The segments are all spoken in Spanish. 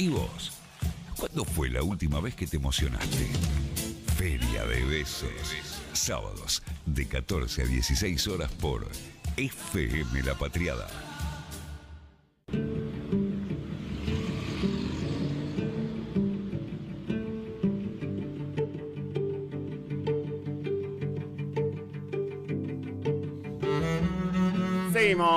¿Y vos? ¿Cuándo fue la última vez que te emocionaste? Feria de Besos. Sábados de 14 a 16 horas por FM La Patriada.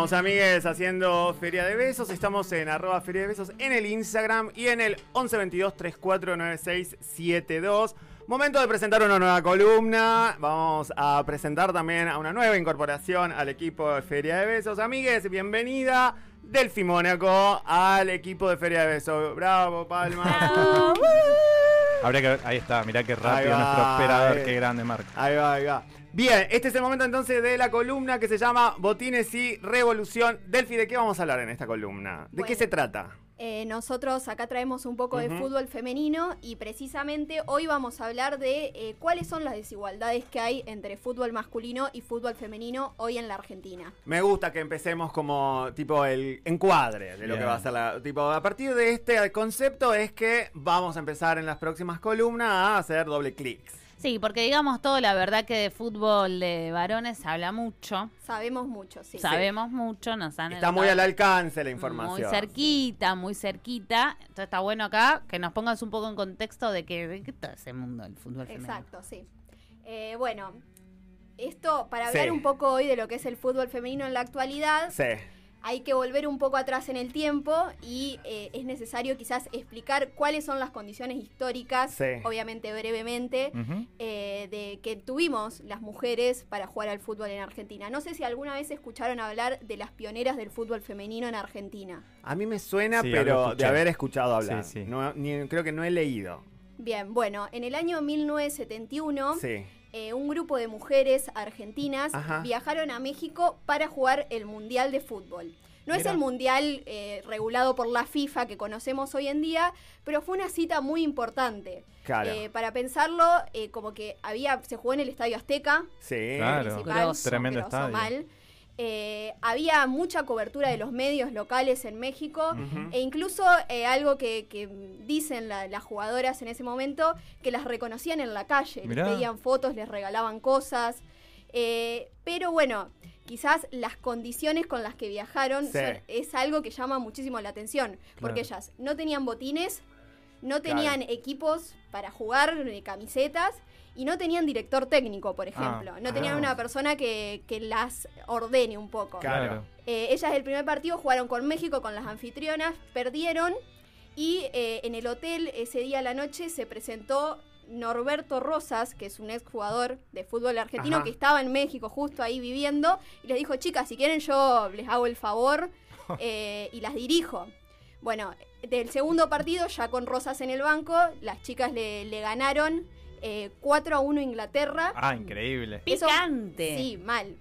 Seguimos, amigues, haciendo Feria de Besos. Estamos en arroba Feria de Besos en el Instagram y en el 1122 349672. Momento de presentar una nueva columna. Vamos a presentar también a una nueva incorporación al equipo de Feria de Besos. Amigues, bienvenida Delfi Mónaco al equipo de Feria de Besos. Bravo, Palma. Habría que ver, ahí está, mirá qué rápido va, nuestro operador, qué grande marca. Ahí va, ahí va. Bien, este es el momento entonces de la columna que se llama Botines y Revolución. Delphi, ¿de qué vamos a hablar en esta columna? ¿De qué se trata? Eh, nosotros acá traemos un poco de fútbol femenino y precisamente hoy vamos a hablar de eh, cuáles son las desigualdades que hay entre fútbol masculino y fútbol femenino hoy en la Argentina. Me gusta que empecemos como tipo el encuadre de lo que va a ser la... Tipo, a partir de este concepto es que vamos a empezar en las próximas columnas a hacer doble clics. Sí, porque digamos todo, la verdad que de fútbol de varones se habla mucho, Sabemos mucho, sí. sabemos mucho, nos han Está muy al alcance la información. Muy cerquita, muy cerquita. Entonces está bueno acá que nos pongas un poco en contexto de que de qué está ese mundo del fútbol femenino. Exacto, sí. Eh, bueno, esto para Sí. hablar un poco hoy de lo que es el fútbol femenino en la actualidad, Sí. Hay que volver un poco atrás en el tiempo y eh, es necesario quizás explicar cuáles son las condiciones históricas, Sí. obviamente brevemente, eh, de que tuvimos las mujeres para jugar al fútbol en Argentina. No sé si alguna vez escucharon hablar de las pioneras del fútbol femenino en Argentina. A mí me suena, Sí, pero de haber escuchado hablar. Sí, sí. No, ni- creo que no he leído. Bien, bueno, en el año 1971, Sí. Eh, un grupo de mujeres argentinas Ajá. viajaron a México para jugar el Mundial de Fútbol. No es el Mundial eh, regulado por la FIFA que conocemos hoy en día, pero fue una cita muy importante. Claro. Eh, para pensarlo, eh, como que había, se jugó en el Estadio Azteca, Sí. Claro. principal, Grosso. Tremendo estadio. mal. Eh, había mucha cobertura de los medios locales en México e incluso eh, algo que, que dicen la- las jugadoras en ese momento, que las reconocían en la calle, les pedían fotos, les regalaban cosas. Eh, pero bueno, quizás las condiciones con las que viajaron Sí. son- es algo que llama muchísimo la atención, porque ellas no tenían botines, no tenían equipos para jugar, ni camisetas, y no tenían director técnico, por ejemplo. no tenían ah. una persona que, que las ordene un poco. Claro. Eh, ellas el primer partido jugaron con México, con las anfitrionas, perdieron y eh, en el hotel ese día a la noche se presentó Norberto Rosas, que es un exjugador de fútbol argentino Ajá. que estaba en México justo ahí viviendo y les dijo, chicas, si quieren yo les hago el favor eh, y las dirijo. Bueno, del segundo partido, ya con Rosas en el banco, las chicas le, le ganaron eh, 4 a 1 a Inglaterra. Ah, increíble. Eso- Picante. Sí, mal.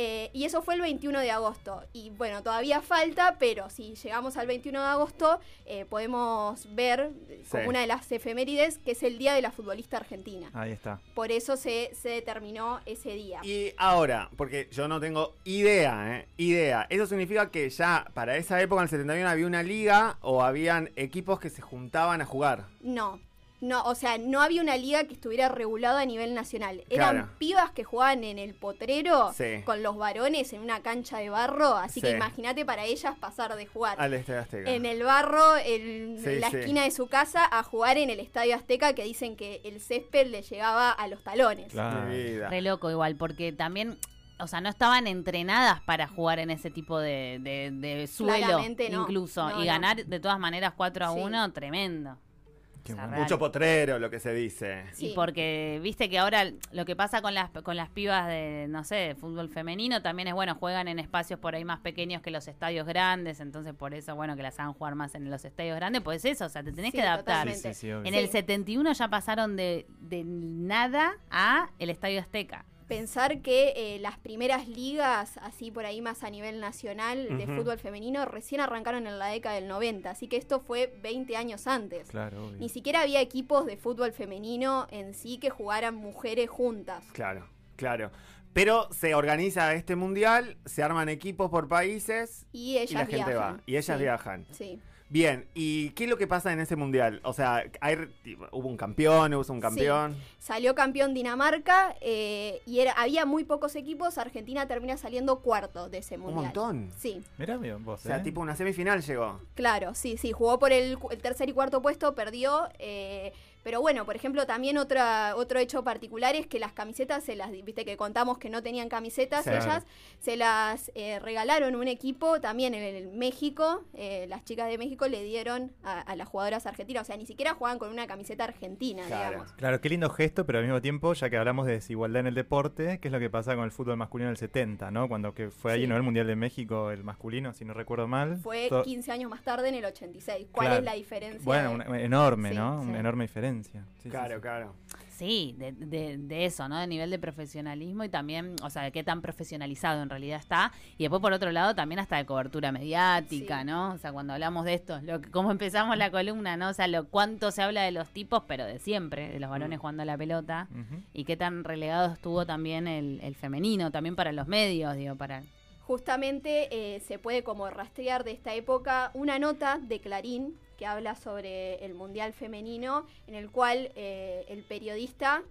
Eh, y eso fue el 21 de agosto. Y bueno, todavía falta, pero si llegamos al 21 de agosto, eh, podemos ver eh, como una de las efemérides que es el Día de la Futbolista Argentina. Ahí está. Por eso se, se determinó ese día. Y ahora, porque yo no tengo idea, ¿eh? Idea. ¿Eso significa que ya para esa época, en el 71, había una liga o habían equipos que se juntaban a jugar? No. No, o sea, no había una liga que estuviera regulada a nivel nacional. Eran Claro. pibas que jugaban en el potrero Sí. con los varones en una cancha de barro, así que imagínate para ellas pasar de jugar Al Estadio Azteca. en el barro, en Sí, la sí. esquina de su casa, a jugar en el Estadio Azteca, que dicen que el césped le llegaba a los talones. Claro. Mi vida. Re loco igual, porque también, o sea, no estaban entrenadas para jugar en ese tipo de, de- de suelo, Claramente no. incluso. No, y no. ganar de todas maneras 4 a Sí. 1, tremendo. Bueno. Mucho potrero, lo que se dice. Sí. Y porque viste que ahora lo que pasa con las con las pibas de, no sé, de fútbol femenino también es bueno, juegan en espacios por ahí más pequeños que los estadios grandes, entonces por eso, bueno, que las hagan jugar más en los estadios grandes, pues eso, o sea, te tenés Sí, que adaptar. Sí, sí, sí, obvio. En Sí. el 71 ya pasaron de, de nada a el Estadio Azteca. Pensar que eh, las primeras ligas, así por ahí más a nivel nacional de fútbol femenino, recién arrancaron en la década del 90, así que esto fue 20 años antes. Claro, obvio. Ni siquiera había equipos de fútbol femenino en sí que jugaran mujeres juntas. Claro, claro. Pero se organiza este mundial, se arman equipos por países Y ellas y la gente viajan. va. Y ellas Sí. viajan. Sí. Bien, ¿y qué es lo que pasa en ese mundial? O sea, hay, hubo un campeón, hubo un campeón. Salió campeón Dinamarca eh, y era, había muy pocos equipos. Argentina termina saliendo cuarto de ese Un mundial. montón. Sí, Mirá bien vos, O sea, ¿eh? tipo una semifinal llegó. claro, sí, sí. Jugó por el tercer y cuarto puesto, perdió. eh, pero bueno, por ejemplo, también otra, otro hecho particular es que las camisetas, se las, viste que contamos que no tenían camisetas, Sí. ellas se las eh, regalaron un equipo también en el México. eh, las chicas de México le dieron a, a las jugadoras argentinas. O sea, ni siquiera jugaban con una camiseta argentina, Claro. digamos. Claro, qué lindo gesto, pero al mismo tiempo, ya que hablamos de desigualdad en el deporte, ¿qué es lo que pasa con el fútbol masculino del 70, ¿no? Cuando que fue ahí, Sí. ¿no? El Mundial de México, el masculino, si no recuerdo mal. Fue To- 15 años más tarde en el 86. ¿Cuál Claro. es la diferencia? Bueno, una- enorme, Sí, ¿no? sí. Una enorme diferencia. Sí, Claro, sí. claro. Sí, de, de- de eso, ¿no? De nivel de profesionalismo y también, o sea, de qué tan profesionalizado en realidad está. Y después, por otro lado, también hasta de cobertura mediática, Sí. ¿no? O sea, cuando hablamos de esto, lo que- como empezamos la columna, ¿no? O sea, lo cuánto se habla de los tipos, pero de siempre, de los varones Mm. jugando a la pelota. Y qué tan relegado estuvo también el, el femenino, también para los medios, digo, para... Justamente eh, se puede como rastrear de esta época una nota de Clarín que habla sobre el Mundial Femenino, en el cual eh, el periodista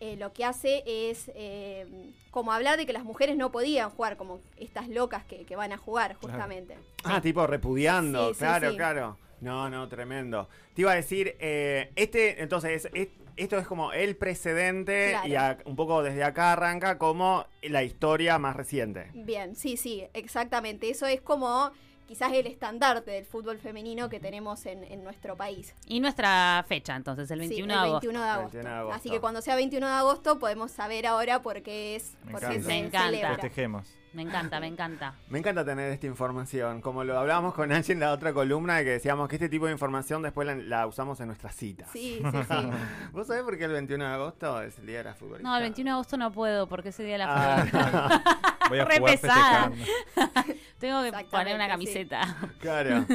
eh, lo que hace es eh, como hablar de que las mujeres no podían jugar, como estas locas que, que van a jugar, Claro. justamente. Ah, tipo repudiando, Sí, sí, claro, sí. claro. No, no, tremendo. Te iba a decir, eh, este, entonces, es- esto es como el precedente Claro. y a- un poco desde acá arranca como la historia más reciente. Bien, sí, sí, exactamente. Eso es como quizás el estandarte del fútbol femenino que tenemos en, en nuestro país. Y nuestra fecha, entonces, el 21 Sí, de el agosto. 21 de agosto. 21 de agosto. Así que cuando sea 21 de agosto podemos saber ahora por qué es, Me por qué encanta. se Me encanta. celebra. Festejemos. Me encanta, me encanta. Me encanta tener esta información. Como lo hablábamos con Angie en la otra columna, de que decíamos que este tipo de información después la, la usamos en nuestras citas. Sí, sí, sí. ¿Vos sabés por qué el 21 de agosto es el día de la futbolista? No, el 21 de agosto no puedo porque ese día de la Ah, futbolista. Voy a Re jugar pesada. Tengo que poner una sí. camiseta. claro.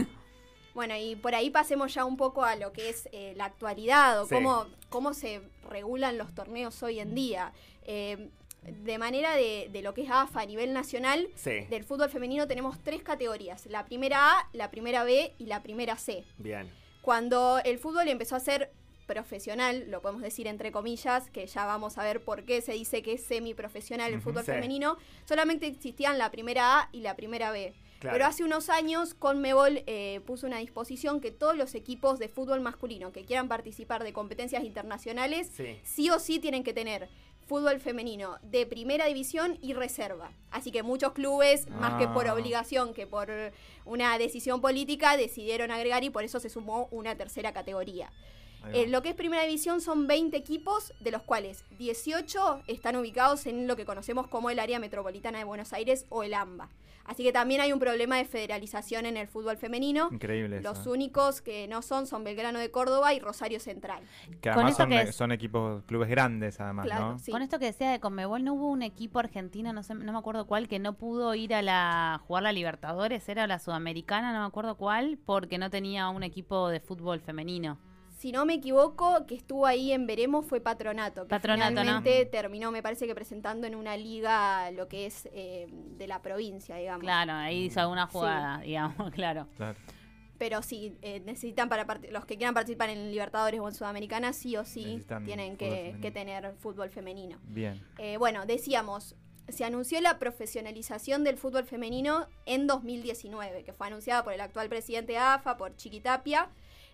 Bueno, y por ahí pasemos ya un poco a lo que es eh, la actualidad o Sí. cómo, cómo se regulan los torneos hoy en día. Eh, de manera de, de lo que es AFA a nivel nacional, Sí. del fútbol femenino tenemos tres categorías. La primera A, la primera B y la primera C. Bien. Cuando el fútbol empezó a ser profesional, lo podemos decir entre comillas, que ya vamos a ver por qué se dice que es semiprofesional el fútbol sí. femenino, solamente existían la primera A y la primera B. Claro. Pero hace unos años Conmebol eh, puso una disposición que todos los equipos de fútbol masculino que quieran participar de competencias internacionales, Sí. sí o sí tienen que tener fútbol femenino de primera división y reserva. Así que muchos clubes, más que por Ah. obligación que por una decisión política, decidieron agregar y por eso se sumó una tercera categoría. Eh, lo que es primera división son 20 equipos, de los cuales 18 están ubicados en lo que conocemos como el área metropolitana de Buenos Aires o el AMBA. Así que también hay un problema de federalización en el fútbol femenino. Increíble eso. Los únicos que no son son Belgrano de Córdoba y Rosario Central. Que Con además esto son, que es- son equipos, clubes grandes además, Claro, ¿no? sí. Con esto que decía de Conmebol, ¿no hubo un equipo argentino, no sé, no me acuerdo cuál, que no pudo ir a la jugar la Libertadores? Era la Sudamericana, no me acuerdo cuál, porque no tenía un equipo de fútbol femenino. Si no me equivoco, que estuvo ahí en Veremos fue Patronato. Que Patronato, ¿no? finalmente terminó, me parece que presentando en una liga lo que es eh, de la provincia, digamos. Claro, ahí hizo alguna Sí. jugada, digamos, claro. Claro. Pero sí, eh, necesitan para los que quieran participar en Libertadores o en Sudamericana, sí o sí Necesitan tienen que, tener fútbol femenino. Bien. Eh, bueno, decíamos, se anunció la profesionalización del fútbol femenino en 2019, que fue anunciada por el actual presidente de AFA, por Chiquitapia.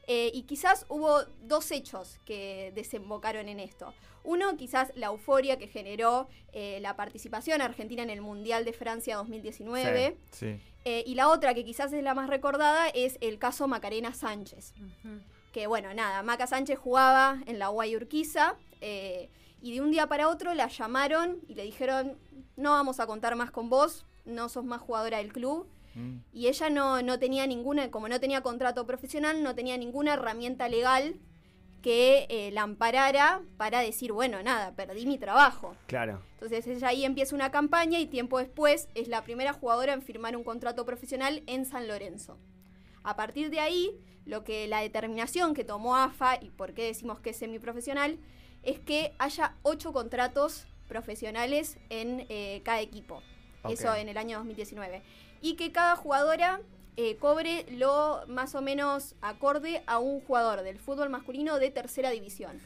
Eh, y quizás hubo dos hechos que desembocaron en esto. Uno, quizás la euforia que generó eh, la participación argentina en el Mundial de Francia 2019. Sí. Eh, y la otra, que quizás es la más recordada, es el caso Macarena Sánchez. Que bueno, nada, Maca Sánchez jugaba en la UAI Urquiza eh, y de un día para otro la llamaron y le dijeron, no vamos a contar más con vos, no sos más jugadora del club. Mm. Y ella no, no tenía ninguna, como no tenía contrato profesional, no tenía ninguna herramienta legal que eh, la amparara para decir, bueno, nada, perdí mi trabajo. Claro. Entonces ella ahí empieza una campaña y tiempo después es la primera jugadora en firmar un contrato profesional en San Lorenzo. A partir de ahí, lo que la determinación que tomó AFA y por qué decimos que es semiprofesional es que haya ocho contratos profesionales en eh, cada equipo. Eso en el año 2019. Y que cada jugadora eh, cobre lo más o menos acorde a un jugador del fútbol masculino de tercera división.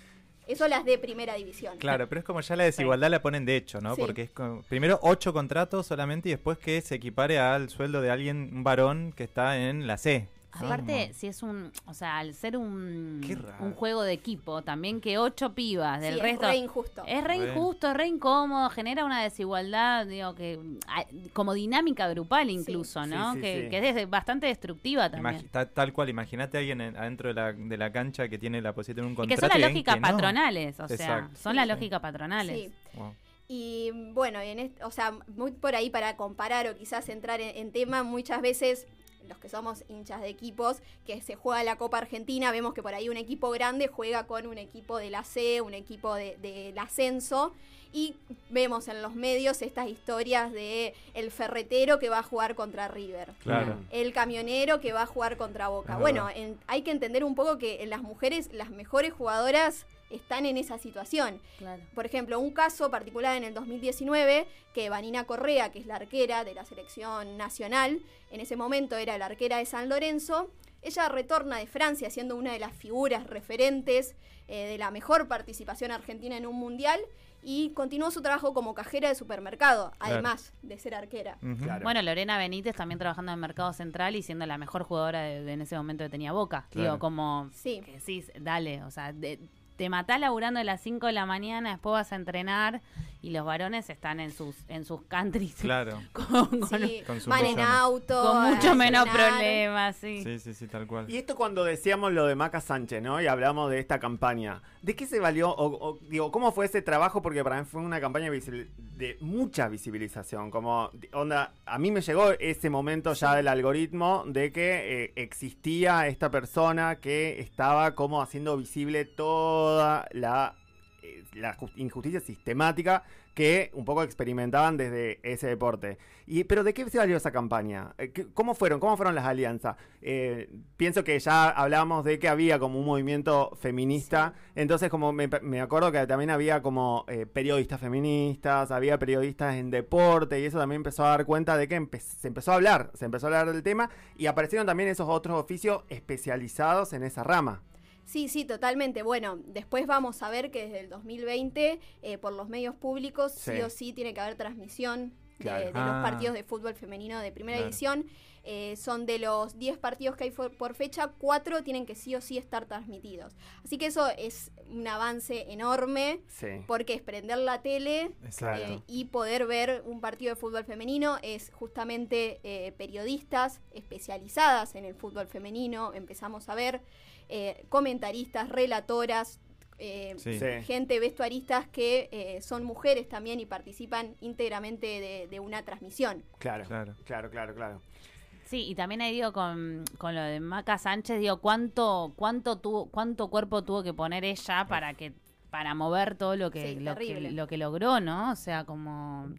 Eso las de primera división. Claro, pero es como ya la desigualdad la ponen de hecho, ¿no? Sí. Porque es como- primero ocho contratos solamente y después que se equipare al sueldo de alguien, un varón que está en la C. Aparte, si es un, o sea, al ser un, Qué raro. un juego de equipo, también que ocho pibas del Sí, resto. es re injusto. Es re Re. injusto, es re incómodo, genera una desigualdad, digo, que ah, como dinámica grupal incluso, Sí, ¿no? sí, que, sí. que es bastante destructiva también. Ta- tal cual, imagínate a alguien en- adentro de la, de la cancha que tiene la posibilidad de un contrato. que son las y lógicas no. patronales, o sea, Exacto. son Sí, las sí. lógicas patronales. Sí. Wow. Y bueno, en o sea, muy por ahí para comparar o quizás entrar en, en tema, muchas veces los que somos hinchas de equipos, que se juega la Copa Argentina, vemos que por ahí un equipo grande juega con un equipo de la C, un equipo de- del ascenso, y vemos en los medios estas historias de el ferretero que va a jugar contra River. Claro. El camionero que va a jugar contra Boca. Es bueno, en- hay que entender un poco que en las mujeres las mejores jugadoras están en esa situación. Claro. Por ejemplo, un caso particular en el 2019, que Vanina Correa, que es la arquera de la selección nacional, en ese momento era la arquera de San Lorenzo, ella retorna de Francia siendo una de las figuras referentes eh, de la mejor participación argentina en un mundial y continuó su trabajo como cajera de supermercado, además de ser arquera. Claro. Bueno, Lorena Benítez también trabajando en Mercado Central y siendo la mejor jugadora de, de en ese momento que tenía Boca. Claro. Digo, como Sí. que sí, dale, o sea, de- te matás laburando a las 5 de la mañana, después vas a entrenar y los varones están en sus en sus countries Claro. con, con- Sí, con sus van en auto. con mucho menos problemas, sí. Sí, sí, sí, tal cual. Y esto cuando decíamos lo de Maca Sánchez, ¿no? Y hablamos de esta campaña. ¿De qué se valió? O, o, digo, ¿cómo fue ese trabajo? Porque para mí fue una campaña de mucha visibilización. Como, onda, a mí me llegó ese momento ya del algoritmo de que eh, existía esta persona que estaba como haciendo visible toda la, la ju- injusticia sistemática que un poco experimentaban desde ese deporte. Y, pero ¿de qué se valió esa campaña? Eh, ¿qué- ¿Cómo fueron? ¿Cómo fueron las alianzas? Eh, pienso que ya hablábamos de que había como un movimiento feminista, entonces como me, me acuerdo que también había como eh, periodistas feministas, había periodistas en deporte y eso también empezó a dar cuenta de que se empezó a hablar, se empezó a hablar del tema y aparecieron también esos otros oficios especializados en esa rama. Sí, sí, totalmente. Bueno, después vamos a ver que desde el 2020, eh, por los medios públicos, sí. Sí. o sí tiene que haber transmisión de, Claro. de Ah. los partidos de fútbol femenino de primera Claro. división. Eh, son de los 10 partidos que hay for- por fecha, 4 tienen que sí o sí estar transmitidos. Así que eso es un avance enorme. Sí. Porque es prender la tele eh, y poder ver un partido de fútbol femenino es justamente eh, periodistas especializadas en el fútbol femenino, empezamos a ver eh, comentaristas, relatoras, eh. Sí. gente vestuaristas que eh, son mujeres también y participan íntegramente de, de una transmisión. Claro, Claro. claro, claro, claro. Sí, y también ahí digo con, con lo de Maca Sánchez, digo, ¿cuánto, cuánto tuvo, cuánto cuerpo tuvo que poner ella para que, para mover todo lo que, Sí, lo que, lo que logró, ¿no? O sea, como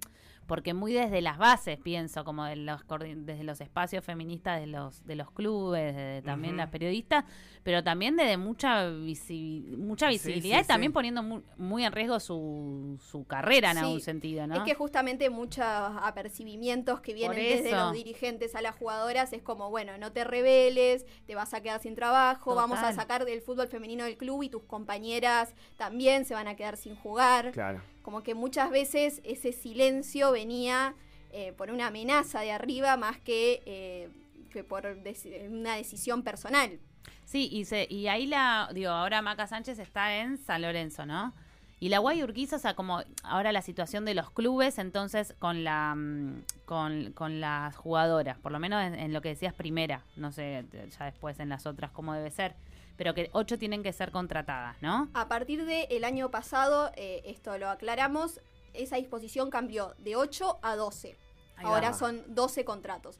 porque muy desde las bases pienso, como de los desde los espacios feministas de los, de los clubes, de, también las periodistas, pero también desde mucha visi- mucha visibilidad sí, y también sí. poniendo mu- muy, en riesgo su, su carrera en Sí, algún sentido, ¿no? Es que justamente muchos apercibimientos que vienen desde los dirigentes a las jugadoras es como, bueno, no te rebeles, te vas a quedar sin trabajo, vamos a sacar del fútbol femenino del club y tus compañeras también se van a quedar sin jugar. Claro. Como que muchas veces ese silencio venía eh, por una amenaza de arriba más que, eh, que por una decisión personal. Sí, y, se, y ahí la, digo, ahora Maca Sánchez está en San Lorenzo, ¿no? Y la Guay Urquiza, o sea, como ahora la situación de los clubes, entonces con la mm, con, con las jugadoras, por lo menos en, en lo que decías primera, no sé, ya después en las otras cómo debe ser, pero que ocho tienen que ser contratadas, ¿no? A partir del año pasado, eh, esto lo aclaramos, esa disposición cambió de 8 a 12. Ahí Ahora son 12 contratos.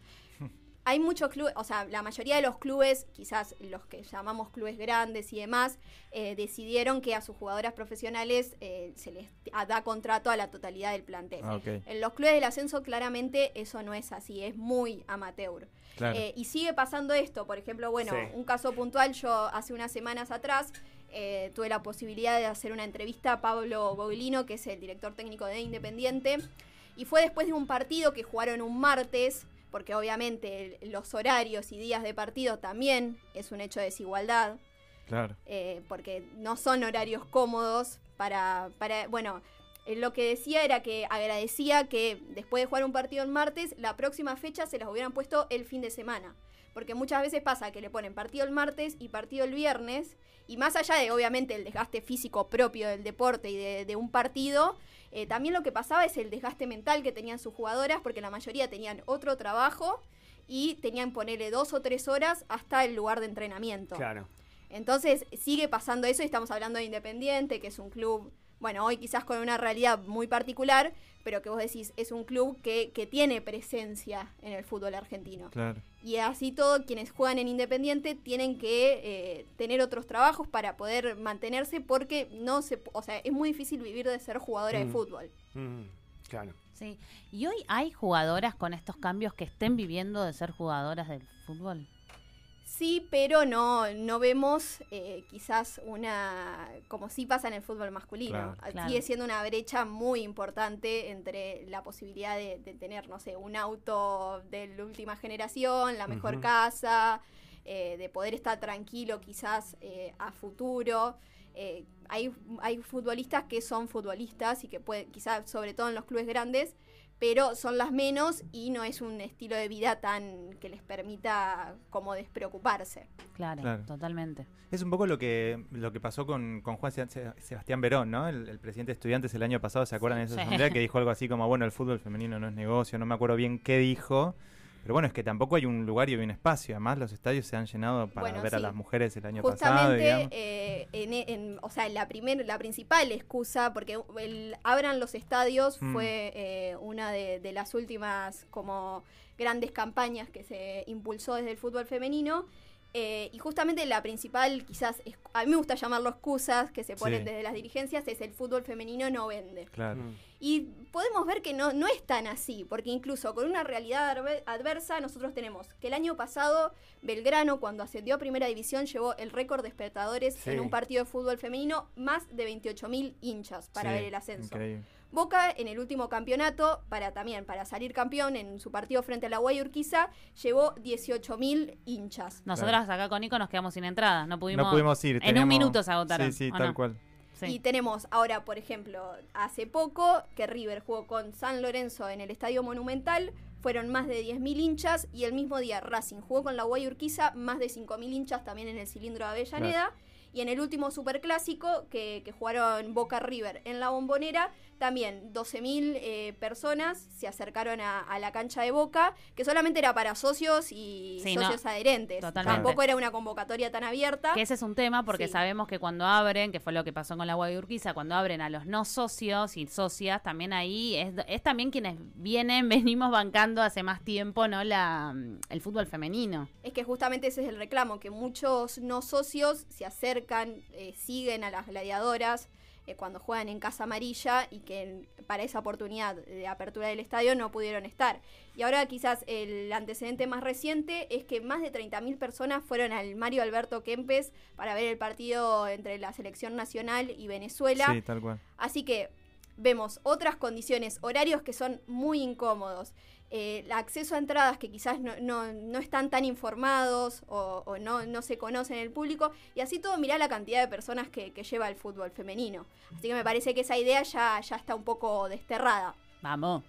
Hay muchos clubes, o sea, la mayoría de los clubes, quizás los que llamamos clubes grandes y demás, eh, decidieron que a sus jugadoras profesionales eh, se les da contrato a la totalidad del plantel. Ah. En los clubes del ascenso claramente eso no es así, es muy amateur. Claro. Eh, y sigue pasando esto, por ejemplo, bueno, Sí. un caso puntual, yo hace unas semanas atrás tuve la posibilidad de hacer una entrevista a Pablo Boglino, que es el director técnico de Independiente, y fue después de un partido que jugaron un martes, porque obviamente el- los horarios y días de partido también es un hecho de desigualdad, Claro. eh, porque no son horarios cómodos para, para bueno, eh, lo que decía era que agradecía que después de jugar un partido el martes, la próxima fecha se las hubieran puesto el fin de semana. Porque muchas veces pasa que le ponen partido el martes y partido el viernes, y más allá de obviamente el desgaste físico propio del deporte y de, de un partido, eh, también lo que pasaba es el desgaste mental que tenían sus jugadoras, porque la mayoría tenían otro trabajo y tenían ponerle dos o tres horas hasta el lugar de entrenamiento. Claro. Entonces sigue pasando eso y estamos hablando de Independiente, que es un club, bueno, hoy quizás con una realidad muy particular, pero que vos decís es un club que, que tiene presencia en el fútbol argentino. Claro. Y así todo, quienes juegan en Independiente tienen que eh, tener otros trabajos para poder mantenerse porque no se, o sea, es muy difícil vivir de ser jugadora de Mm. fútbol. Mm, claro. Sí. ¿Y hoy hay jugadoras con estos cambios que estén viviendo de ser jugadoras del fútbol? Sí, pero no, no vemos eh, quizás una, como sí pasa en el fútbol masculino. Claro. Ah, Claro. Sigue siendo una brecha muy importante entre la posibilidad de, de tener, no sé, un auto de la última generación, la mejor casa, eh, de poder estar tranquilo quizás eh, a futuro. Eh, hay, hay futbolistas que son futbolistas y que pueden, quizás sobre todo en los clubes grandes, pero son las menos y no es un estilo de vida tan que les permita como despreocuparse. Claro, Claro. totalmente. Es un poco lo que lo que pasó con, con Juan Se- Se- Sebastián Verón, ¿no? El, el presidente de estudiantes el año pasado, ¿se acuerdan de esa Sí. asamblea? Que dijo algo así como, bueno, el fútbol femenino no es negocio, no me acuerdo bien qué dijo. Pero bueno, es que tampoco hay un lugar y un espacio. Además, los estadios se han llenado para Bueno, ver a las mujeres el año pasado. Justamente, digamos. eh, en, en- o sea, la primer, la principal excusa, porque el abran los estadios Mm. fue eh, una de, de las últimas como grandes campañas que se impulsó desde el fútbol femenino. Eh, y justamente la principal, quizás, es- a mí me gusta llamarlo excusas que se ponen Sí. desde las dirigencias, es el fútbol femenino no vende. Claro. Mm. Y podemos ver que no, no es tan así, porque incluso con una realidad adver- adversa, nosotros tenemos que el año pasado Belgrano, cuando ascendió a Primera División, llevó el récord de espectadores Sí. en un partido de fútbol femenino, más de 28.000 hinchas para Sí, ver el ascenso. Increíble. Boca en el último campeonato, para también para salir campeón en su partido frente a la Guayurquiza, llevó 18.000 hinchas. Nosotras acá con Nico nos quedamos sin entrada. No pudimos, no pudimos ir. En un minuto se agotaron. Sí, sí, ¿o tal no? cual. Sí. Y tenemos ahora, por ejemplo, hace poco que River jugó con San Lorenzo en el Estadio Monumental, fueron más de 10.000 hinchas y el mismo día Racing jugó con la Guayurquiza, más de 5.000 hinchas también en el cilindro de Avellaneda. Y en el último superclásico que, que jugaron Boca River en la bombonera, también 12.000 eh, personas se acercaron a, a la cancha de Boca, que solamente era para socios y Sí, no, socios adherentes. totalmente. Tampoco era una convocatoria tan abierta. Que ese es un tema porque Sí. sabemos que cuando abren, que fue lo que pasó con la Guayurquiza, cuando abren a los no socios y socias, también ahí es, es también quienes vienen, venimos bancando hace más tiempo, ¿no? La, el fútbol femenino. Es que justamente ese es el reclamo, que muchos no socios se acercan, eh, siguen a las gladiadoras eh, cuando juegan en Casa Amarilla y que en- para esa oportunidad de apertura del estadio no pudieron estar. Y ahora quizás el antecedente más reciente es que más de 30.000 personas fueron al Mario Alberto Kempes para ver el partido entre la selección nacional y Venezuela. Sí, tal cual. Así que vemos otras condiciones, horarios que son muy incómodos, eh, el acceso a entradas que quizás no, no- no están tan informados o, no, no se conocen en el público, y así todo mirá la cantidad de personas que, que lleva el fútbol femenino. Así que me parece que esa idea ya, ya está un poco desterrada. Vamos.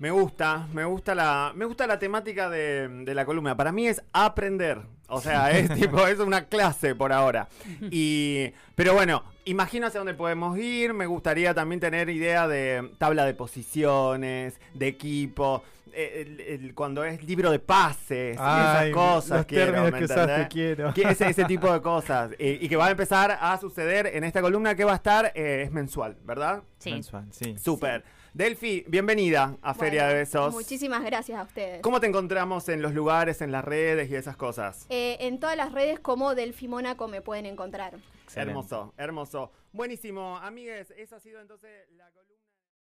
Me gusta, me gusta la, me gusta la temática de, de la columna. Para mí es aprender. O sea, es tipo, es una clase por ahora. Y, pero bueno, imagino hacia dónde podemos ir. Me gustaría también tener idea de tabla de posiciones, de equipo. eh, el- el- cuando es libro de pases y Ay, esas cosas. los quiero, términos ¿me que usaste, quiero. Que ese, ese tipo de cosas. Eh, y que va a empezar a suceder en esta columna que va a estar, eh, es mensual, ¿verdad? Sí. Mensual, sí. Súper. Delphi, bienvenida a Feria Bueno, de Besos. Muchísimas gracias a ustedes. ¿Cómo te encontramos en los lugares, en las redes y esas cosas? Eh, en todas las redes como Delfi Mónaco me pueden encontrar. Excelente. Hermoso, hermoso. Buenísimo, amigues. Esa ha sido entonces la columna.